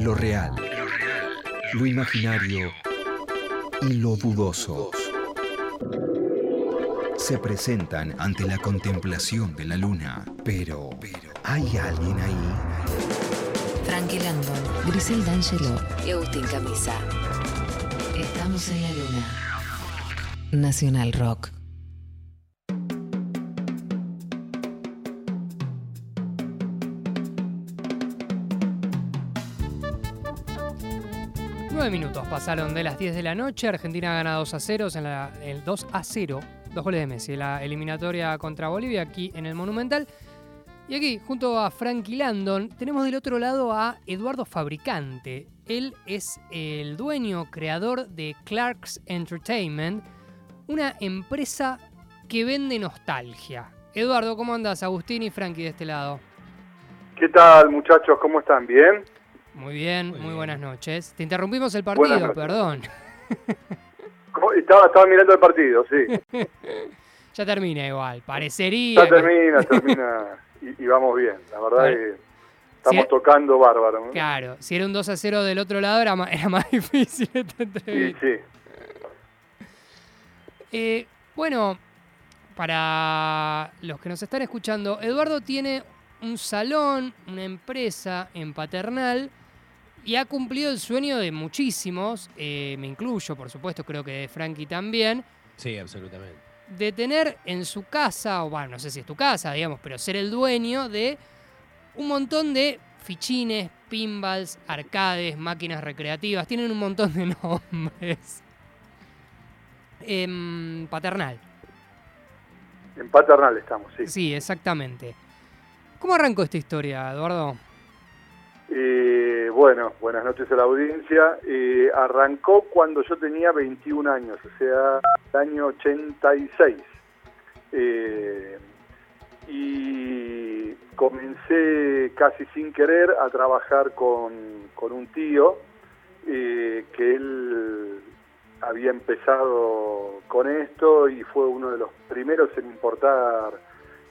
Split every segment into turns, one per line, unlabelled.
lo real, lo imaginario y lo dudoso se presentan ante la contemplación de la luna. Pero, ¿hay alguien ahí?
Frankie Landon, Grisel D'Angelo y Agustín Camisa. Estamos en la luna. Nacional Rock.
Minutos pasaron de las 10 de la noche. Argentina gana 2 a 0 en la, el 2 a 0. Dos goles de Messi, la eliminatoria contra Bolivia aquí en el Monumental. Y aquí, junto a Frankie Landon, tenemos del otro lado a Eduardo Fabricante. Él es el dueño, creador de Clark's Entertainment, una empresa que vende nostalgia. Eduardo, ¿cómo andas? Agustín y Frankie de este lado.
¿Qué tal, muchachos? ¿Cómo están? ¿Bien?
Muy bien, muy, buenas noches. Te interrumpimos el partido, perdón.
Estaba, estaba mirando el partido, sí.
ya termina igual, parecería.
Ya termina, termina y, vamos bien. La verdad es que estamos tocando bárbaro.
Claro, si era un 2 a 0 del otro lado era más, era más difícil esta entrevista. Sí, sí. Eh, bueno, para los que nos están escuchando, Eduardo tiene un salón, una empresa en Paternal y ha cumplido el sueño de muchísimos, eh, me incluyo, por supuesto, creo que de Frankie también.
Sí, absolutamente.
De tener en su casa, o bueno, no sé si es tu casa, digamos, pero ser el dueño de un montón de fichines, pinballs, arcades, máquinas recreativas. Tienen un montón de nombres. En Paternal.
En Paternal estamos, sí.
Sí, exactamente. ¿Cómo arrancó esta historia, Eduardo?
Eh, bueno, buenas noches a la audiencia. Eh, arrancó cuando yo tenía 21 años, o sea, el año 86. Eh, y comencé casi sin querer a trabajar con, con un tío que él había empezado con esto y fue uno de los primeros en importar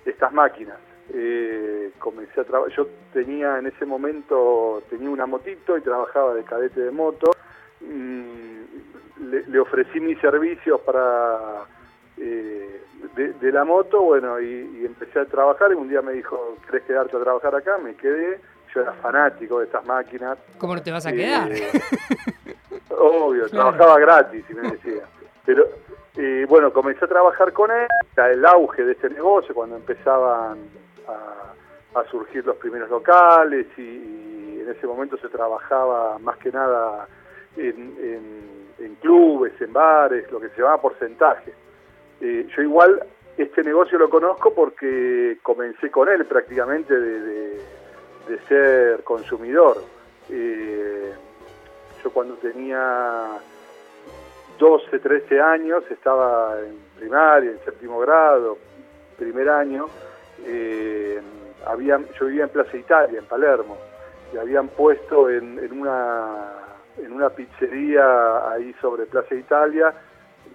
estas máquinas eh, comencé a trabajar, yo tenía en ese momento, tenía una motito y trabajaba de cadete de moto, mm, le, ofrecí mis servicios para eh, de, la moto, bueno, y, empecé a trabajar y un día me dijo, ¿querés quedarte a trabajar acá? Me quedé, yo era fanático de estas máquinas.
¿Cómo no te vas a quedar?
Eh, obvio, trabajaba gratis y me decía. Pero eh, bueno, comencé a trabajar con él, el auge de este negocio, cuando empezaban a, surgir los primeros locales y, en ese momento se trabajaba más que nada en, clubes, en bares, lo que se llama porcentaje. Eh, yo igual este negocio lo conozco porque comencé con él prácticamente de, ser consumidor. Eh, yo cuando tenía 12, 13 años, estaba en primaria, en séptimo grado, primer año, eh, yo vivía en Plaza Italia, en Palermo, y habían puesto en, una, en una pizzería ahí sobre Plaza Italia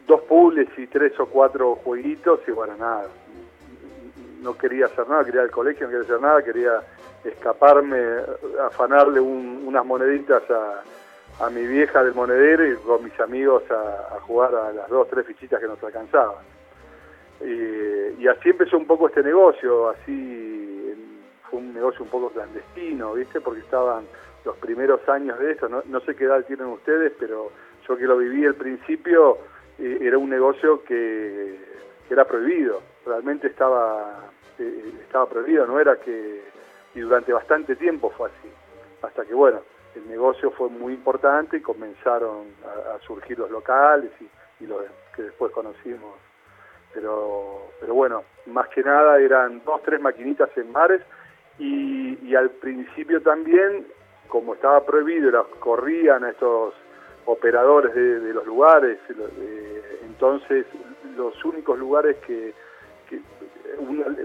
dos puzzles y tres o cuatro jueguitos y bueno, nada, no quería hacer nada, quería ir al colegio, no quería hacer nada, quería escaparme, afanarle unas moneditas a, a, mi vieja del monedero y con mis amigos a, a jugar a las dos, tres fichitas que nos alcanzaban. Eh, y así empezó un poco este negocio, así fue un negocio un poco clandestino, ¿viste? Porque estaban los primeros años de eso, no, sé qué edad tienen ustedes, pero yo que lo viví al principio, eh, era un negocio que, era prohibido, realmente estaba, eh, estaba prohibido, no era que, y durante bastante tiempo fue así, hasta que bueno, el negocio fue muy importante y comenzaron a, surgir los locales y, y los que después conocimos pero, pero bueno, más que nada eran dos, tres maquinitas en bares y, al principio también, como estaba prohibido, las corrían a estos operadores de, los lugares, entonces los únicos lugares que,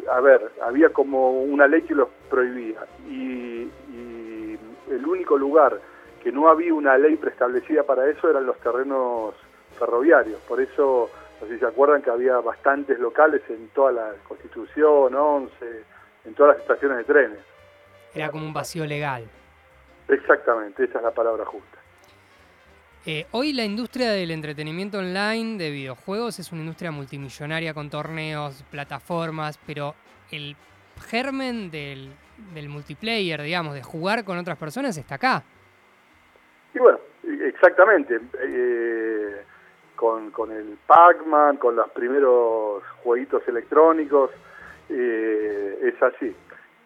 a ver, había como una ley que los prohibía y, y el único lugar que no había una ley preestablecida para eso eran los terrenos ferroviarios, por eso no sé si se acuerdan que había bastantes locales en toda la Constitución, 11, en todas las estaciones de trenes.
Era como un vacío legal.
Exactamente, esa es la palabra justa.
Eh, hoy la industria del entretenimiento online de videojuegos es una industria multimillonaria con torneos, plataformas, pero el germen del, multiplayer, digamos, de jugar con otras personas está acá.
Y bueno, exactamente. Eh, con, con el Pac-Man, con los primeros jueguitos electrónicos, eh, es así.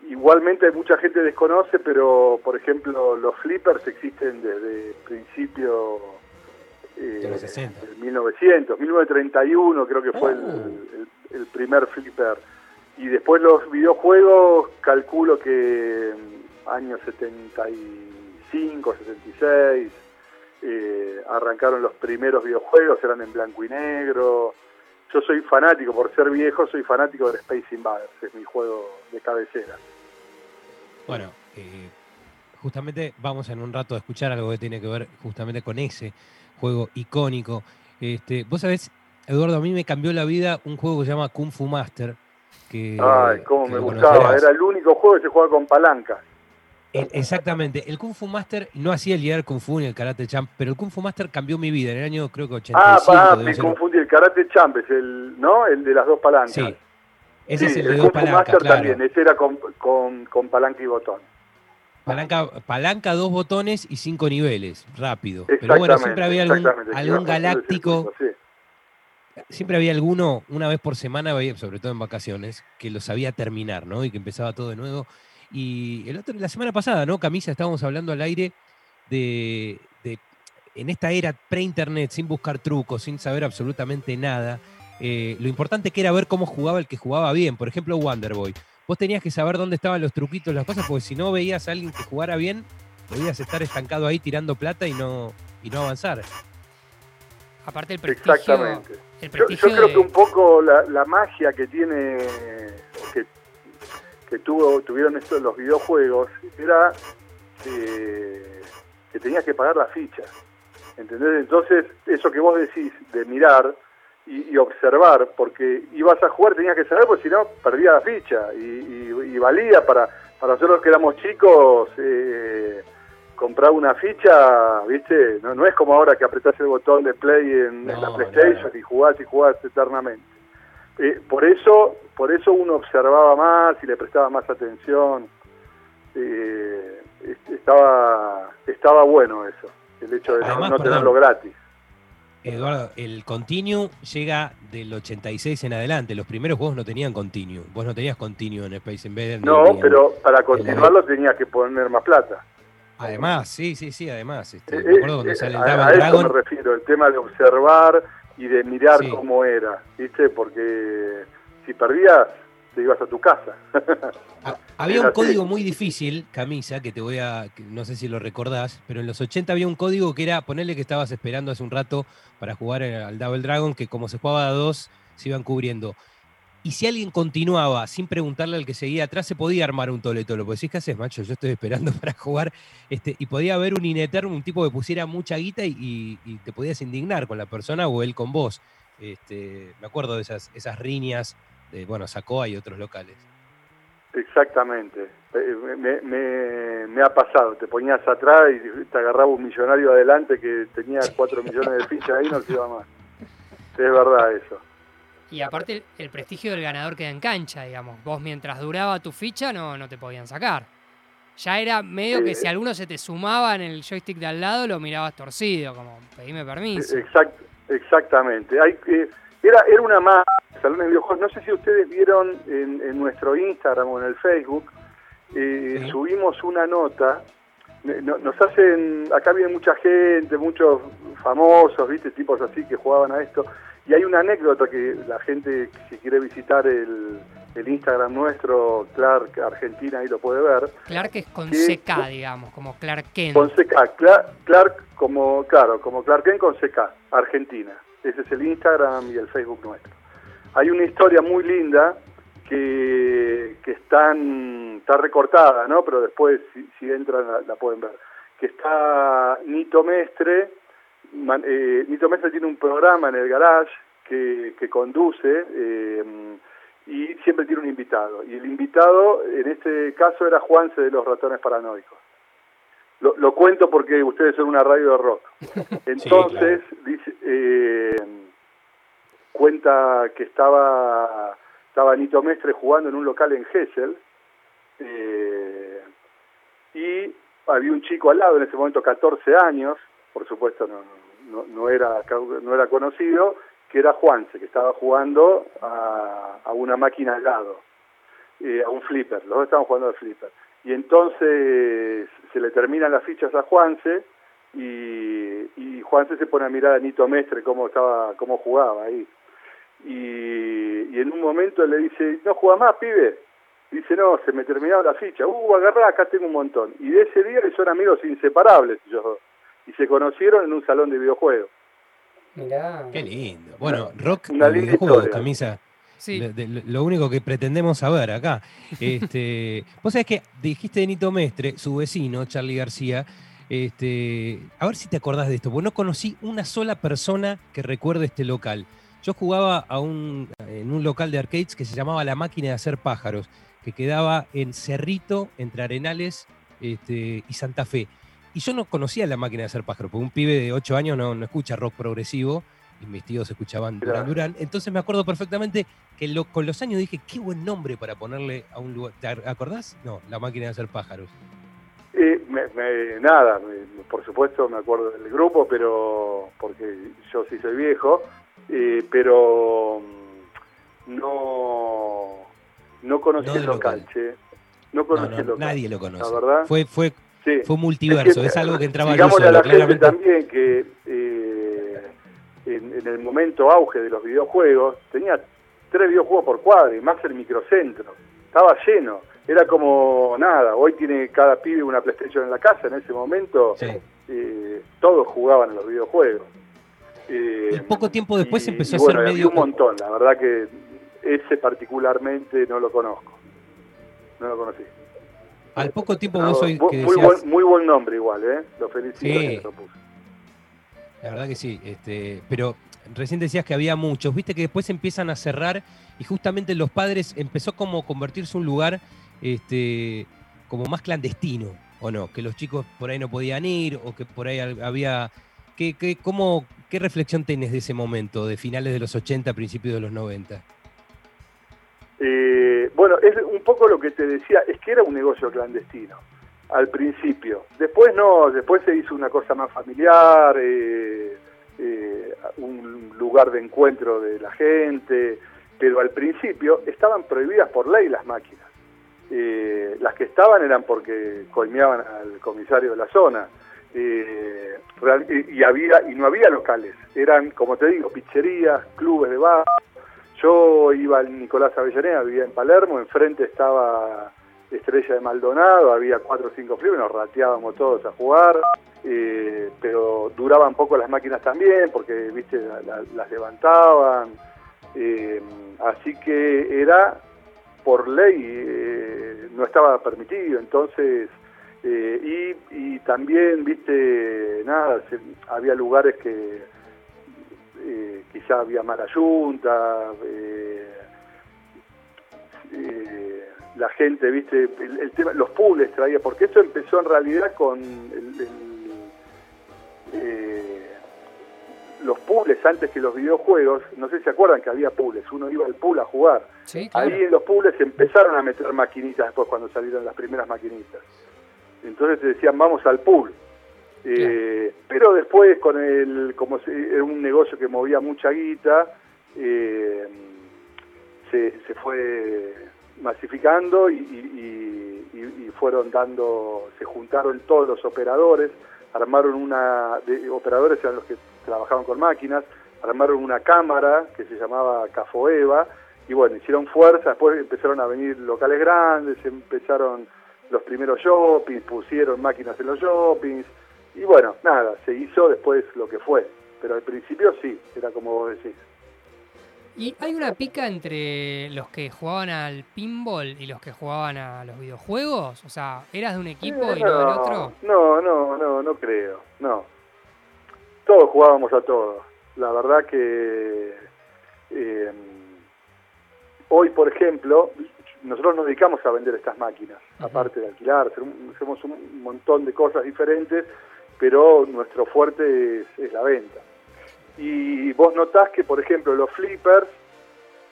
Igualmente mucha gente desconoce, pero por ejemplo los flippers existen desde principio
eh, de los 60.
1900, 1931 creo que fue oh. el, primer flipper. Y después los videojuegos, calculo que años 75, 76, eh, arrancaron los primeros videojuegos, eran en blanco y negro. Yo soy fanático, por ser viejo, soy fanático de Space Invaders, es mi juego de cabecera.
Bueno, eh, justamente vamos en un rato a escuchar algo que tiene que ver justamente con ese juego icónico. Este, Vos sabés, Eduardo, a mí me cambió la vida un juego que se llama Kung Fu Master. Que,
Ay, cómo me gustaba. Era el único juego que se jugaba con palanca.
Exactamente. El Kung Fu Master no hacía el liar Kung Fu ni el Karate Champ, pero el Kung Fu Master cambió mi vida en el año, creo que 85.
Ah, me confundí. El Karate Champ es el, ¿no? El de las dos palancas.
Sí. Ese es el de dos palancas,
claro. también, ese era con, con, palanca y botón.
Palanca, palanca, dos botones y cinco niveles, rápido. Pero bueno, siempre había algún, algún galáctico. Siempre había alguno, una vez por semana, sobre todo en vacaciones, que lo sabía terminar, ¿no? Y que empezaba todo de nuevo. Y el otro, la semana pasada, ¿no? Camisa, estábamos hablando al aire de, de en esta era pre-internet, sin buscar trucos, sin saber absolutamente nada, eh, lo importante que era ver cómo jugaba el que jugaba bien. Por ejemplo, Wonderboy. Vos tenías que saber dónde estaban los truquitos, las cosas, porque si no veías a alguien que jugara bien, podías estar estancado ahí tirando plata y no, y no avanzar.
Aparte el prestigio.
Exactamente. yo, creo que un poco la, magia que tiene, que, tuvo, tuvieron estos los videojuegos, era que tenías que pagar la ficha. ¿Entendés? Entonces, eso que vos decís de mirar, y, observar, porque ibas a jugar, tenías que saber, porque si no, perdía la ficha y, valía para, para nosotros que éramos chicos. Eh, comprar una ficha, ¿viste? No, no es como ahora que apretás el botón de play en, la PlayStation y jugás y jugás eternamente. Eh, por eso por eso uno observaba más y le prestaba más atención. Eh, estaba estaba bueno eso, el hecho de no tenerlo gratis.
Eduardo, el Continue llega del 86 en adelante. Los primeros juegos no tenían Continue. Vos no tenías Continue en Space Invader.
No, pero para continuarlo tenías que poner más plata.
Además, sí, sí, sí, además. Este,
eh, me acuerdo cuando eh, sale el a, a eso me refiero, el tema de observar y de mirar cómo era, ¿viste? Porque si perdías, te ibas a tu casa.
Ah, había un código muy difícil, camisa, que te voy a, no sé si lo recordás, pero en los 80 había un código que era ponerle que estabas esperando hace un rato para jugar al Double Dragon, que como se jugaba a dos, se iban cubriendo. Y si alguien continuaba sin preguntarle al que seguía atrás, se podía armar un toletolo. Porque decís, ¿qué haces, macho? Yo estoy esperando para jugar. Este, y podía haber un ineterno, un tipo que pusiera mucha guita y, te podías indignar con la persona o él con vos. Este, me acuerdo de esas, esas riñas de, bueno, Sacoa y otros locales.
Exactamente. Me, me, ha pasado. Te ponías atrás y te agarraba un millonario adelante que tenía cuatro millones de fichas ahí no se iba más. Es verdad eso.
Y aparte el, prestigio del ganador queda en cancha, digamos. Vos mientras duraba tu ficha no, no te podían sacar. Ya era medio que si alguno se te sumaba en el joystick de al lado lo mirabas torcido, como pedime permiso.
Exact, exactamente. Hay que era, era una más, salones de videojuegos, no sé si ustedes vieron en, nuestro Instagram o en el Facebook, eh, subimos una nota, nos hacen, acá viene mucha gente, muchos famosos, viste, tipos así que jugaban a esto, y hay una anécdota que la gente, si quiere visitar el, Instagram nuestro, Clark Argentina, ahí lo puede ver.
Clark es con CK, digamos, como Clark Kent.
Con CK, Clark, Clark como, claro, como Clark Kent con CK, Argentina. Ese es el Instagram y el Facebook nuestro. Hay una historia muy linda que, que están, está recortada, ¿no? Pero después, si, entran, la, pueden ver. Que está Nito Mestre. Eh, Nito Mestre tiene un programa en el garage que, que conduce eh, y siempre tiene un invitado. Y el invitado, en este caso, era Juanse de los ratones paranoicos. lo, cuento porque ustedes son una radio de rock. Entonces, dice, eh, cuenta que estaba, estaba Nito Mestre jugando en un local en Hessel eh, y había un chico al lado, en ese momento 14 años, por supuesto no, no, no, era, no era conocido, que era Juanse, que estaba jugando a, una máquina al lado, eh, a un flipper, los dos estaban jugando al flipper. Y entonces se le terminan las fichas a Juanse y, y Juanse se pone a mirar a Nito Mestre cómo, estaba, cómo jugaba ahí. Y, y en un momento le dice, no juega más, pibe. Dice, no, se me terminaba la ficha. Uh, agarrá, acá tengo un montón. Y de ese día son amigos inseparables ellos Y se conocieron en un salón de videojuegos.
Mirá. Qué lindo. Bueno, rock, una videojuegos, camisa. Sí. Lo, único que pretendemos saber acá. Este, vos sabés que dijiste de Nito Mestre, su vecino, Charlie García. Este, a ver si te acordás de esto, porque no conocí una sola persona que recuerde este local. Yo jugaba a un, en un local de arcades que se llamaba La Máquina de Hacer Pájaros, que quedaba en Cerrito, entre Arenales este, y Santa Fe. Y yo no conocía La Máquina de Hacer Pájaros, porque un pibe de 8 años no, no escucha rock progresivo, y mis tíos escuchaban Durán Durán. Entonces me acuerdo perfectamente que con los años dije, qué buen nombre para ponerle a un lugar. ¿Te acordás? No, La Máquina de Hacer Pájaros.
Eh, nada, por supuesto me acuerdo del grupo, pero porque yo sí soy viejo, eh, pero mm, no no conocí el local, che. No conocí el local.
Nadie lo conoce. La verdad. Fue, fue, fue multiverso, es, algo que entraba
Digamos a la gente también que eh, en, en, el momento auge de los videojuegos tenía tres videojuegos por cuadro y más el microcentro. Estaba lleno. Era como nada, hoy tiene cada pibe una PlayStation en la casa, en ese momento eh, todos jugaban en los videojuegos.
y poco tiempo después empezó a ser medio...
un montón, la verdad que ese particularmente no lo conozco. No lo conocí.
Al poco tiempo vos sois
que muy, buen, muy buen nombre igual, ¿eh? Lo felicito
sí. La verdad que sí, este, pero recién decías que había muchos, viste que después empiezan a cerrar y justamente los padres empezó como a convertirse un lugar este, como más clandestino, ¿o no? Que los chicos por ahí no podían ir o que por ahí había... ¿Qué, qué, cómo, ¿Qué reflexión tenés de ese momento, de finales de los 80, principios de los 90?
Eh, bueno, es un poco lo que te decía, es que era un negocio clandestino al principio. Después no, después se hizo una cosa más familiar, eh, eh, un lugar de encuentro de la gente, pero al principio estaban prohibidas por ley las máquinas. las que estaban eran porque colmeaban al comisario de la zona. y, había y no había locales, eran, como te digo, pizzerías, clubes de bar, yo iba al Nicolás Avellaneda, vivía en Palermo, enfrente estaba Estrella de Maldonado, había cuatro o cinco clubes, nos rateábamos todos a jugar, eh, pero duraban poco las máquinas también, porque viste las levantaban, eh, así que era por ley, eh, no estaba permitido, entonces, y, y, también, viste, nada, había lugares que eh, quizá había mala yunta, eh, eh, la gente, viste, el, tema, los pools traía, porque esto empezó en realidad con los pools antes que los videojuegos, no sé si se acuerdan que había pools, uno iba al pool a jugar. Ahí en los pools empezaron a meter maquinitas después cuando salieron las primeras maquinitas. Entonces te decían, vamos al pool. Eh, pero después, con el, como era un negocio que movía mucha guita, eh, se, se, fue masificando y, fueron dando, se juntaron todos los operadores, armaron una, de, operadores eran los que trabajaban con máquinas, armaron una cámara que se llamaba Cafoeva, y bueno, hicieron fuerza, después empezaron a venir locales grandes, empezaron los primeros shoppings, pusieron máquinas en los shoppings, y bueno, nada, se hizo después lo que fue. Pero al principio sí, era como vos decís.
¿Y hay una pica entre los que jugaban al pinball y los que jugaban a los videojuegos? O sea, ¿eras de un equipo y no, del otro?
No, no, no, no creo. No. Todos jugábamos a todos. La verdad que eh, hoy, por ejemplo, nosotros nos dedicamos a vender estas máquinas, aparte de alquilar, hacemos un montón de cosas diferentes, pero nuestro fuerte es, la venta. Y vos notás que, por ejemplo, los flippers,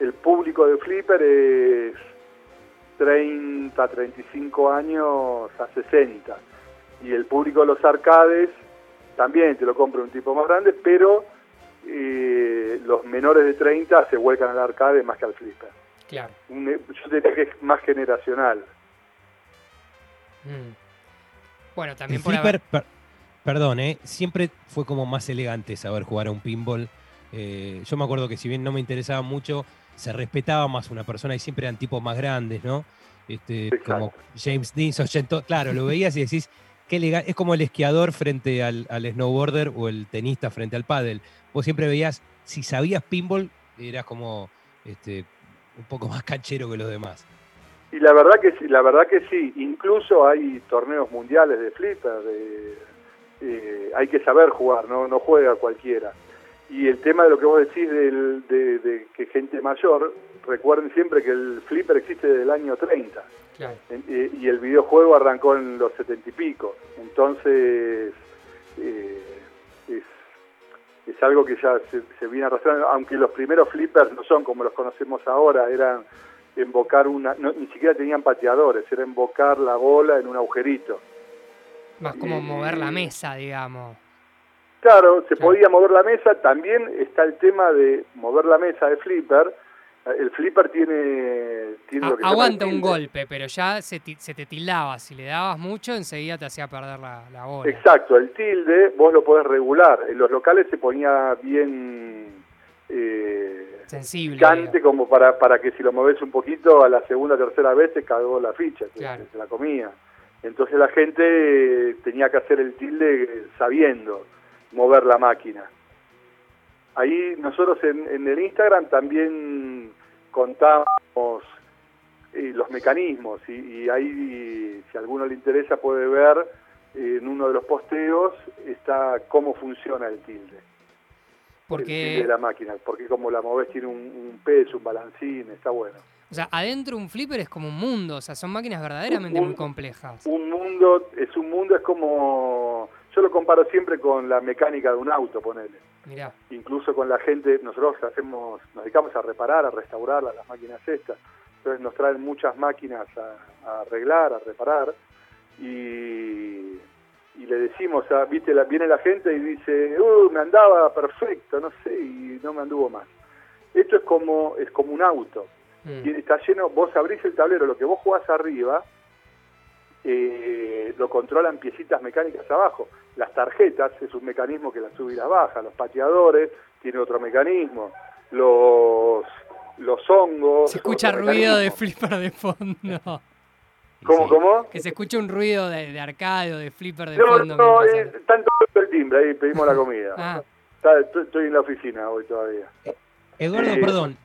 el público de flipper es 30, 35 años a 60. Y el público de los arcades también te lo compra un tipo más grande, pero eh, los menores de 30 se vuelcan al arcade más que al flipper.
Claro.
yo diría que es más generacional.
Mm. Bueno, también
el flipper, perdón, ¿eh? siempre fue como más elegante saber jugar a un pinball. Eh, yo me acuerdo que si bien no me interesaba mucho, se respetaba más una persona y siempre eran tipos más grandes, ¿no? Este, como James Dean, claro, lo veías y decís, qué legal, es como el esquiador frente al, snowboarder o el tenista frente al paddle. Vos siempre veías, si sabías pinball, eras como este, un poco más canchero que los demás.
Y la verdad que sí, la verdad que sí, incluso hay torneos mundiales de flipper, eh, hay que saber jugar, no, no juega cualquiera. Y el tema de lo que vos decís de, que gente mayor, recuerden siempre que el flipper existe desde el año 30. Eh, y el videojuego arrancó en los 70 y pico. Entonces, eh, es, algo que ya se, viene arrastrando, aunque los primeros flippers no son como los conocemos ahora, eran invocar una, ni siquiera tenían pateadores, era invocar la bola en un agujerito.
Más como mover la mesa, digamos.
Claro, se podía mover la mesa. También está el tema de mover la mesa de flipper. El flipper tiene...
aguanta un golpe, pero ya se, te tildaba. Si le dabas mucho, enseguida te hacía perder la, la bola.
Exacto, el tilde vos lo podés regular. En los locales se ponía bien...
Eh, Sensible.
Cante como para, para que si lo moves un poquito a la segunda o tercera vez se cagó la ficha, se la comía. Entonces la gente tenía que hacer el tilde sabiendo mover la máquina. Ahí nosotros en, el Instagram también contamos eh, los mecanismos y, ahí si a alguno le interesa puede ver eh, en uno de los posteos está cómo funciona el tilde.
Porque...
El tilde de la máquina, porque como la moves tiene un, peso, un balancín, está bueno.
O sea, adentro un flipper es como un mundo, o sea, son máquinas verdaderamente muy complejas.
Un mundo, es un mundo, es como yo lo comparo siempre con la mecánica de un auto, ponele.
Mirá.
Incluso con la gente, nosotros hacemos, nos dedicamos a reparar, a restaurar las máquinas estas. Entonces nos traen muchas máquinas a, arreglar, a reparar. Y, le decimos, a, viste, la, viene la gente y dice, uh, me andaba perfecto, no sé, y no me anduvo más. Esto es como, es como un auto. Mm. Y está lleno, vos abrís el tablero, lo que vos jugás arriba, eh, lo controlan piecitas mecánicas abajo. Las tarjetas es un mecanismo que las sube y las baja. Los pateadores tiene otro mecanismo. Los, los hongos.
Se escucha ruido de flipper de fondo.
¿Cómo, cómo?
Que se escucha un ruido de, de arcade o de flipper de fondo.
No, eh, tanto el timbre, ahí pedimos la comida. Ah. estoy, en la oficina hoy todavía.
Eduardo, eh, perdón,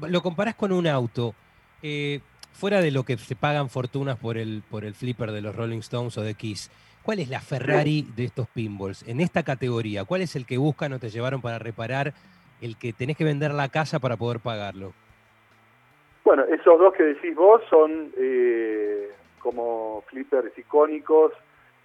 lo comparás con un auto. Eh, fuera de lo que se pagan fortunas por el, por el flipper de los Rolling Stones o de Kiss, ¿cuál es la Ferrari de estos pinballs? En esta categoría, ¿cuál es el que buscan o te llevaron para reparar, el que tenés que vender la casa para poder pagarlo?
Bueno, esos dos que decís vos son eh, como flippers icónicos,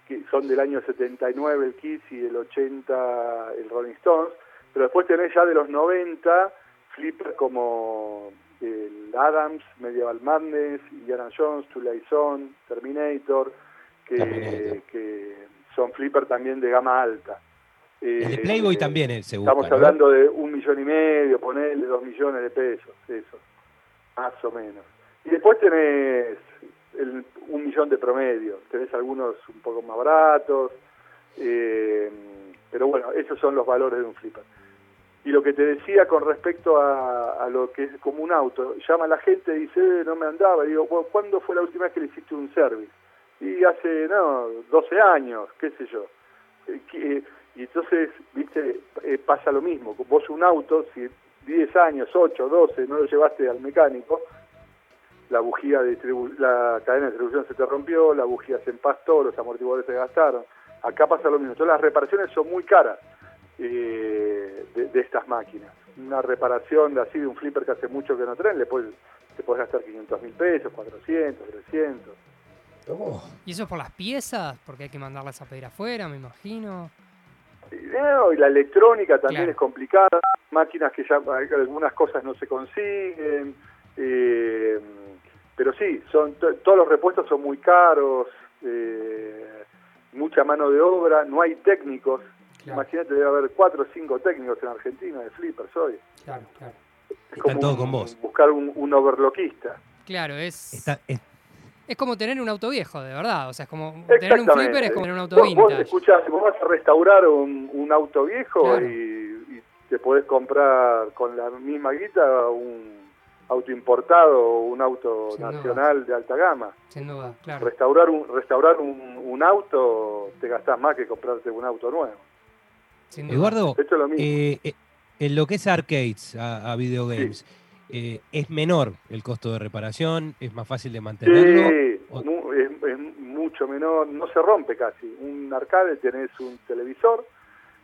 que son del año 79 el Kiss y del 80 el Rolling Stones, pero después tenés ya de los 90 flippers como el Adams, Medieval Madness, Indiana Jones, Zone, Terminator, que, que son flipper también de gama alta.
el de Playboy eh, también es seguro.
Estamos hablando de un millón y medio, ponerle dos millones de pesos, eso, más o menos. Y después tenés el, un millón de promedio, tenés algunos un poco más baratos, eh, pero bueno, esos son los valores de un flipper. Y lo que te decía con respecto a, lo que es como un auto, llama la gente y dice, eh, no me andaba, y digo, ¿cuándo fue la última vez que le hiciste un service? Y hace, no, 12 años, qué sé yo. Eh, eh, y entonces, viste, pasa lo mismo, vos un auto, si 10 años, 8, 12, no lo llevaste al mecánico, la bujía de la cadena de distribución se te rompió, la bujía se empastó, los amortiguadores se gastaron. Acá pasa lo mismo. Entonces las reparaciones son muy caras eh, de, estas máquinas. Una reparación de así de un flipper que hace mucho que no traen, le puede te puedes gastar 500 mil pesos, 400, 300.
¿Y eso es por las piezas? Porque hay que mandarlas a pedir afuera, me imagino.
y la electrónica también es complicada, máquinas que ya algunas cosas no se consiguen, eh, pero sí, son todos los repuestos son muy caros, eh, mucha mano de obra, no hay técnicos. Imagínate, debe haber cuatro o cinco técnicos en Argentina de flippers hoy.
Claro, claro.
Es como todo con vos. buscar un, un overlockista.
Claro, es, es como tener un auto viejo, de verdad. O sea, es como tener un flipper es como tener un auto vintage.
Vos, vos vas a restaurar un, un auto viejo y, y, te podés comprar con la misma guita un auto importado o un auto nacional de alta gama.
Sin duda, claro.
Restaurar un, restaurar un, un, auto te gastás más que comprarte un auto nuevo.
Eduardo, eh, eh, en lo que es arcades a, a videogames, eh, ¿es menor el costo de reparación? ¿Es más fácil de mantenerlo?
Sí, es, mucho menor, no se rompe casi. Un arcade tenés un televisor,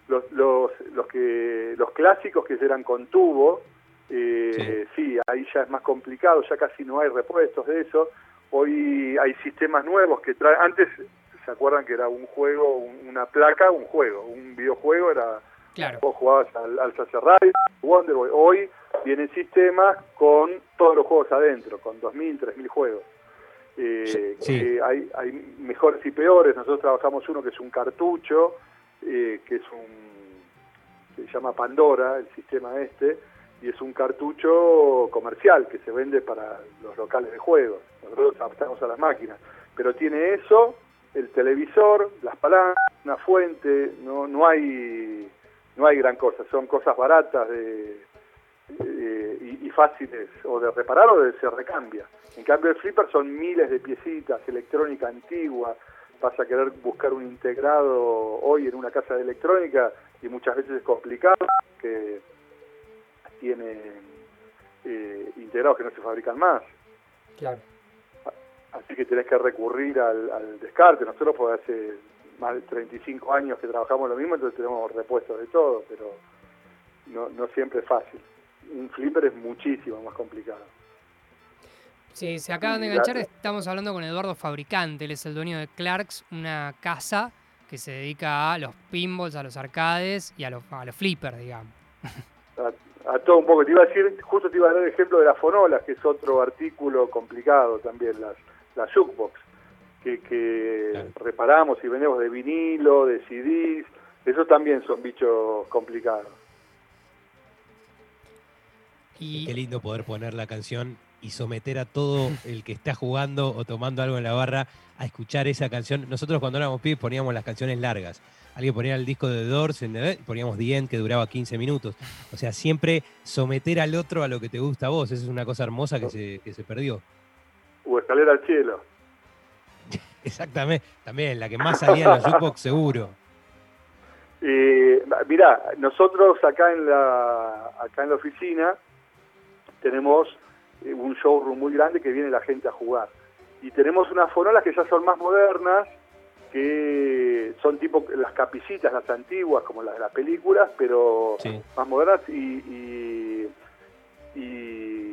los, los, los, que, los clásicos que eran con tubo, eh, sí. ahí ya es más complicado, ya casi no hay repuestos de eso. Hoy hay sistemas nuevos que traen, antes se acuerdan que era un juego, una placa, un juego, un videojuego era,
claro.
vos jugabas al, al Wonder Wonderboy, hoy vienen sistemas con todos los juegos adentro, con 2.000, 3.000 juegos. Eh, hay, hay mejores y peores, nosotros trabajamos uno que es un cartucho, eh, que es un, se llama Pandora, el sistema este, y es un cartucho comercial que se vende para los locales de juegos. Nosotros adaptamos a las máquinas. Pero tiene eso, el televisor, las palancas, una fuente, no, no hay no hay gran cosa, son cosas baratas de, y, fáciles o de reparar o de se recambia. En cambio el flipper son miles de piecitas, electrónica antigua, vas a querer buscar un integrado hoy en una casa de electrónica y muchas veces es complicado que tiene eh, integrados que no se fabrican más.
Claro.
Así que tenés que recurrir al, descarte. Nosotros por hace más de 35 años que trabajamos lo mismo, entonces tenemos repuestos de todo, pero no, no siempre es fácil. Un flipper es muchísimo más complicado.
Sí, se acaban de enganchar, estamos hablando con Eduardo Fabricante, él es el dueño de Clarks, una casa que se dedica a los pinballs, a los arcades y a los, a los flippers, digamos.
a todo un poco. Te iba a decir, justo te iba a dar el ejemplo de las fonolas, que es otro artículo complicado también, las, las jukebox, que, que reparamos y vendemos de vinilo, de CDs, esos también son bichos complicados.
Y... Qué lindo poder poner la canción y someter a todo el que está jugando o tomando algo en la barra a escuchar esa canción. Nosotros cuando éramos pibes poníamos las canciones largas alguien ponía el disco de Doors, en poníamos The End, que duraba 15 minutos. O sea, siempre someter al otro a lo que te gusta a vos, esa es una cosa hermosa que se, que se perdió.
O escalera al cielo.
Exactamente, también, la que más salía en los jukebox seguro.
Eh, mirá, nosotros acá en la acá en la oficina tenemos eh, un showroom muy grande que viene la gente a jugar. Y tenemos unas fonolas que ya son más modernas, que son tipo las capillitas, las antiguas, como las de las películas, pero más modernas y, y,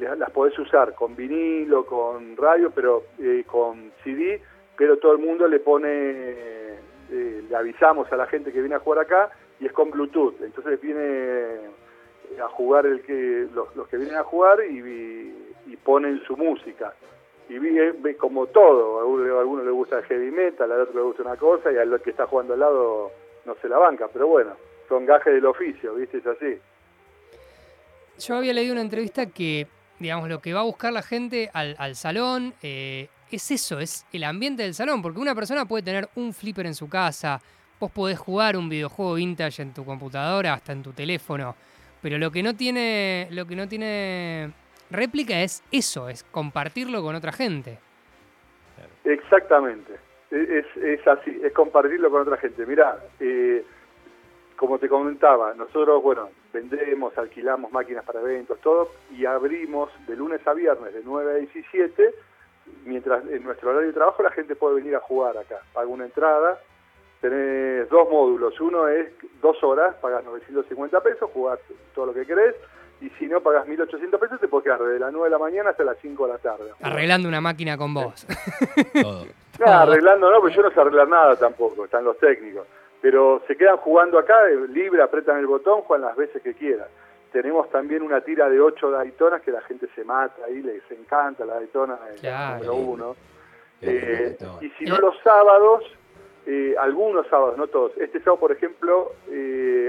las podés usar con vinilo, con radio, pero eh, con CD, pero todo el mundo le pone, eh, le avisamos a la gente que viene a jugar acá y es con Bluetooth, entonces viene a jugar el que los, que vienen a jugar y, y ponen su música y ve como todo, a alguno, le gusta el heavy metal, al otro le gusta una cosa y al que está jugando al lado no se la banca, pero bueno, son gajes del oficio, ¿viste? Es así.
Yo había leído una entrevista que, digamos, lo que va a buscar la gente al, salón eh, es eso, es el ambiente del salón, porque una persona puede tener un flipper en su casa, vos podés jugar un videojuego vintage en tu computadora, hasta en tu teléfono, pero lo que no tiene, lo que no tiene réplica es eso, es compartirlo con otra gente.
Exactamente, e-, es, así, es compartirlo con otra gente. Mirá, eh, como te comentaba, nosotros, bueno, vendemos, alquilamos máquinas para eventos, todo, y abrimos de lunes a viernes de 9 a 17, mientras en nuestro horario de trabajo la gente puede venir a jugar acá, paga una entrada, tenés dos módulos, uno es dos horas, pagas 950 pesos, jugás todo lo que querés, y si no pagas 1.800 pesos te puedes quedar desde las 9 de la mañana hasta las 5 de la tarde.
Arreglando una máquina con vos.
Todo. No, arreglando no, pero yo no sé arreglar nada tampoco, están los técnicos. Pero se quedan jugando acá, eh, libre, apretan el botón, juegan las veces que quieran. Tenemos también una tira de 8 Daytonas que la gente se mata ahí, les encanta la Daytona, el número uno. Eh, y si no los sábados, eh, algunos sábados, no todos. Este sábado, por ejemplo,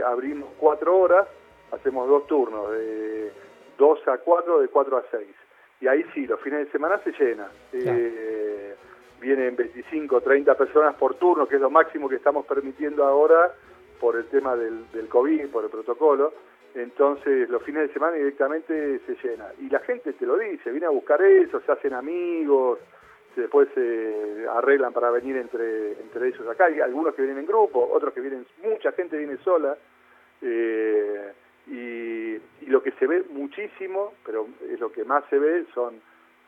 abrimos 4 horas hacemos dos turnos, de 2 a 4, de 4 a 6. Y ahí sí, los fines de semana se llena. Eh, vienen 25, 30 personas por turno, que es lo máximo que estamos permitiendo ahora por el tema del, COVID, por el protocolo. Entonces los fines de semana directamente se llena. Y la gente te lo dice, viene a buscar eso, se hacen amigos, después se arreglan para venir entre, entre ellos acá. Hay algunos que vienen en grupo, otros que vienen, mucha gente viene sola. Eh, y, lo que se ve muchísimo, pero es lo que más se ve, son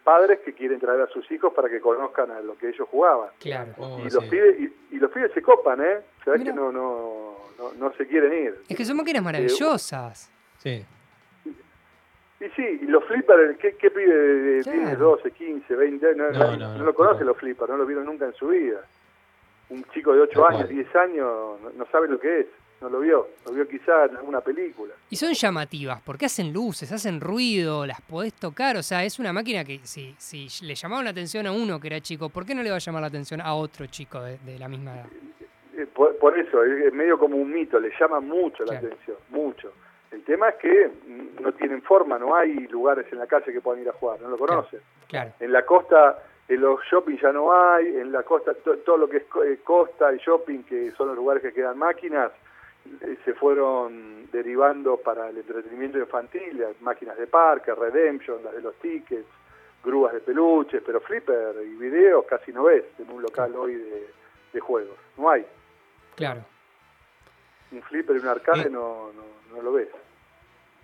padres que quieren traer a sus hijos para que conozcan a lo que ellos jugaban.
Claro.
y, los pibes, y, los pibes se copan, ¿eh? Sabes que no, no, no, se quieren ir.
Es que son máquinas maravillosas.
sí.
Y sí, y los flippers, ¿qué, qué pide de, claro. 12, 15, 20 No, no, no, no lo conoce los flippers, no lo vieron nunca en su vida. Un chico de 8 años, 10 años, no sabe lo que es no lo vio, lo vio quizá en alguna película.
Y son llamativas, porque hacen luces, hacen ruido, las podés tocar, o sea, es una máquina que si, si le llamaba la atención a uno que era chico, ¿por qué no le va a llamar la atención a otro chico de, la misma edad?
Eh, por, eso, es medio como un mito, le llama mucho la atención, mucho. El tema es que no tienen forma, no hay lugares en la calle que puedan ir a jugar, no lo conocen.
Claro.
En la costa, en los shopping ya no hay, en la costa, todo lo que es eh, costa y shopping, que son los lugares que quedan máquinas, eh, se fueron derivando para el entretenimiento infantil, máquinas de parque, Redemption, las de los tickets, grúas de peluches, pero flipper y videos casi no ves en un local hoy de, juegos. No hay.
Claro.
Un flipper y un arcade no, no, lo ves.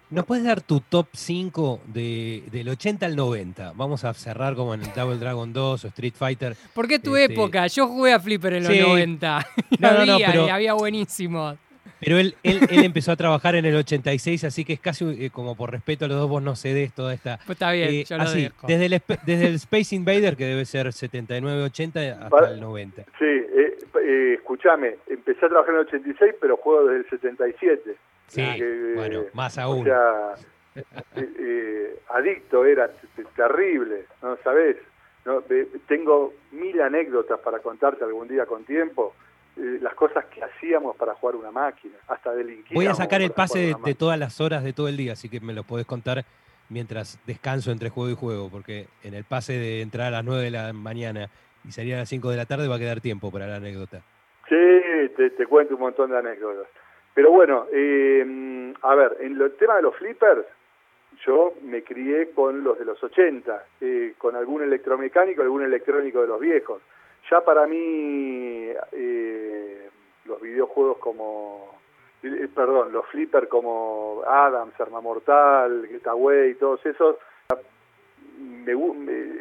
¿Nos puedes dar tu top 5 de, del 80 al 90? Vamos a cerrar como en el Double Dragon 2 o Street Fighter.
¿Por qué tu este, época? Yo jugué a Flipper en los 90. No, no, no, pero... había buenísimo.
Pero él, él, él, empezó a trabajar en el 86, así que es casi eh, como por respeto a los dos, vos no cedes toda esta.
Pues está bien,
eh,
yo lo
así, Desde el, desde el Space Invader, que debe ser 79, 80, hasta el 90.
Sí, eh, eh, escúchame, empecé a trabajar en el 86, pero juego desde el 77.
Sí, bueno, más aún.
O sea, adicto era terrible, ¿no sabés? ¿no? tengo mil anécdotas para contarte algún día con tiempo eh, las cosas que hacíamos para jugar una máquina, hasta delinquir.
Voy a sacar el pase de, todas las horas de todo el día, así que me lo podés contar mientras descanso entre juego y juego, porque en el pase de entrar a las 9 de la mañana y salir a las 5 de la tarde va a quedar tiempo para la anécdota.
Sí, te, cuento un montón de anécdotas. Pero bueno, eh, a ver, en el tema de los flippers, yo me crié con los de los 80, eh, con algún electromecánico, algún electrónico de los viejos ya para mí eh, los videojuegos como eh, perdón, los flippers como Adams, Arma Mortal, Getaway, todos esos, me,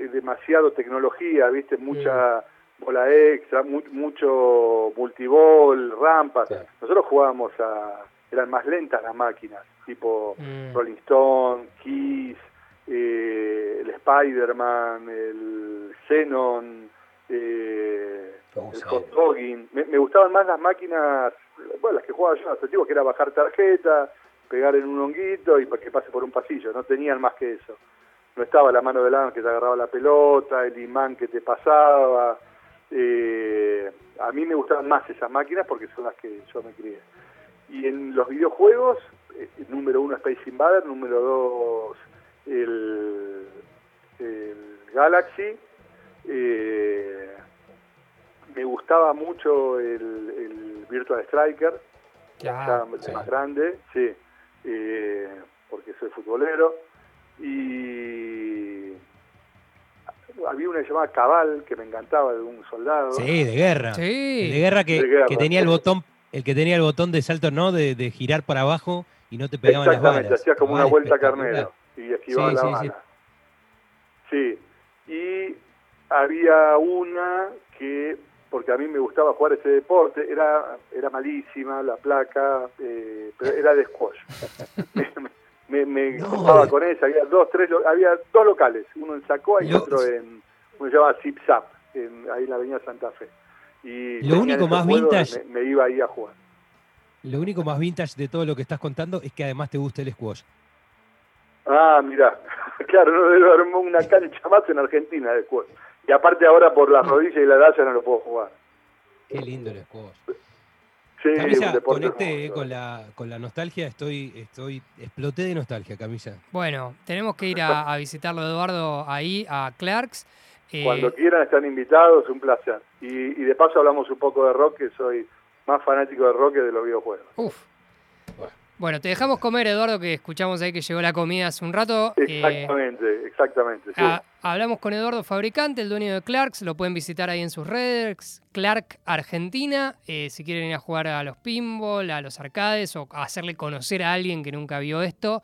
demasiado tecnología, viste, mucha bola extra, mucho multiball, rampas. Nosotros jugábamos a, eran más lentas las máquinas, tipo mm. Rolling Stone, Kiss, eh, el Spider-Man, el Xenon, eh, el hot dogging. Me, gustaban más las máquinas, bueno, las que jugaba yo en que era bajar tarjeta, pegar en un honguito y para que pase por un pasillo. No tenían más que eso. No estaba la mano del que te agarraba la pelota, el imán que te pasaba. Eh, a mí me gustaban más esas máquinas porque son las que yo me crié. Y en los videojuegos, eh, número uno Space Invader, número dos el, el Galaxy, eh, me gustaba mucho el, Virtual Striker, ya, más grande, sí, eh, porque soy futbolero. Y había una llamada Cabal que me encantaba de un soldado.
Sí, de guerra.
Sí.
De guerra que, tenía el botón, el que tenía el botón de salto, ¿no? De, girar para abajo y no te pegaban las balas.
Exactamente, hacía como una vuelta carnero y esquivaba la bala. Sí. Y había una que, porque a mí me gustaba jugar ese deporte, era, era malísima la placa, eh, pero era de squash. me, me con ella, había dos, tres, había dos locales, uno en Sacoa y otro en, uno se llama Zip Zap, ahí en la avenida Santa Fe. Y
lo único más vintage...
Me, iba ahí a jugar.
Lo único más vintage de todo lo que estás contando es que además te gusta el squash.
Ah, mira, claro, no debe haber una cancha más en Argentina de squash. Y aparte ahora por las rodillas y la edad ya no lo puedo jugar.
Qué lindo el squash. Sí, Camisa, conecté eh, con, la, con la nostalgia, estoy, estoy, exploté de nostalgia, Camisa.
Bueno, tenemos que ir a, visitarlo, Eduardo, ahí, a Clarks.
Eh, Cuando quieran están invitados, un placer. Y, y, de paso hablamos un poco de rock, que soy más fanático de rock que de los videojuegos.
Uf, bueno, te dejamos comer, Eduardo, que escuchamos ahí que llegó la comida hace un rato.
Eh, exactamente, exactamente.
Ah, hablamos con Eduardo Fabricante, el dueño de Clarks, lo pueden visitar ahí en sus redes, Clark Argentina, eh, si quieren ir a jugar a los pinball, a los arcades o hacerle conocer a alguien que nunca vio esto.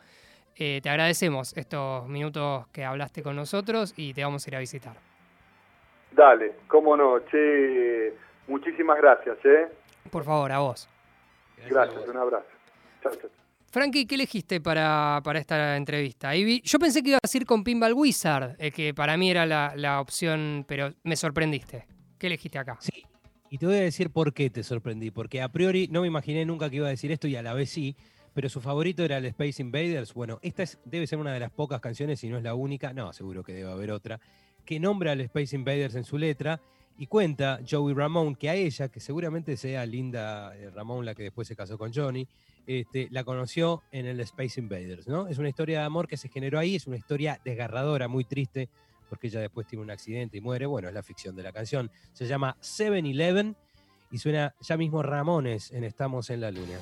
Eh, te agradecemos estos minutos que hablaste con nosotros y te vamos a ir a visitar.
Dale, cómo no, che, muchísimas gracias, ¿eh?
Por favor, a vos.
Gracias, un abrazo.
Frankie, ¿qué elegiste para, esta entrevista? yo pensé que ibas a ir con Pinball Wizard, eh, que para mí era la, opción, pero me sorprendiste. ¿Qué elegiste acá?
Sí, y te voy a decir por qué te sorprendí, porque a priori no me imaginé nunca que iba a decir esto y a la vez sí, pero su favorito era el Space Invaders. Bueno, esta es, debe ser una de las pocas canciones, si no es la única, no, seguro que debe haber otra, que nombra al Space Invaders en su letra y cuenta Joey Ramón que a ella, que seguramente sea Linda eh, Ramón la que después se casó con Johnny, este, la conoció en el Space Invaders, ¿no? Es una historia de amor que se generó ahí, es una historia desgarradora, muy triste, porque ella después tiene un accidente y muere. Bueno, es la ficción de la canción. Se llama 7-Eleven y suena ya mismo Ramones en Estamos en la Luna.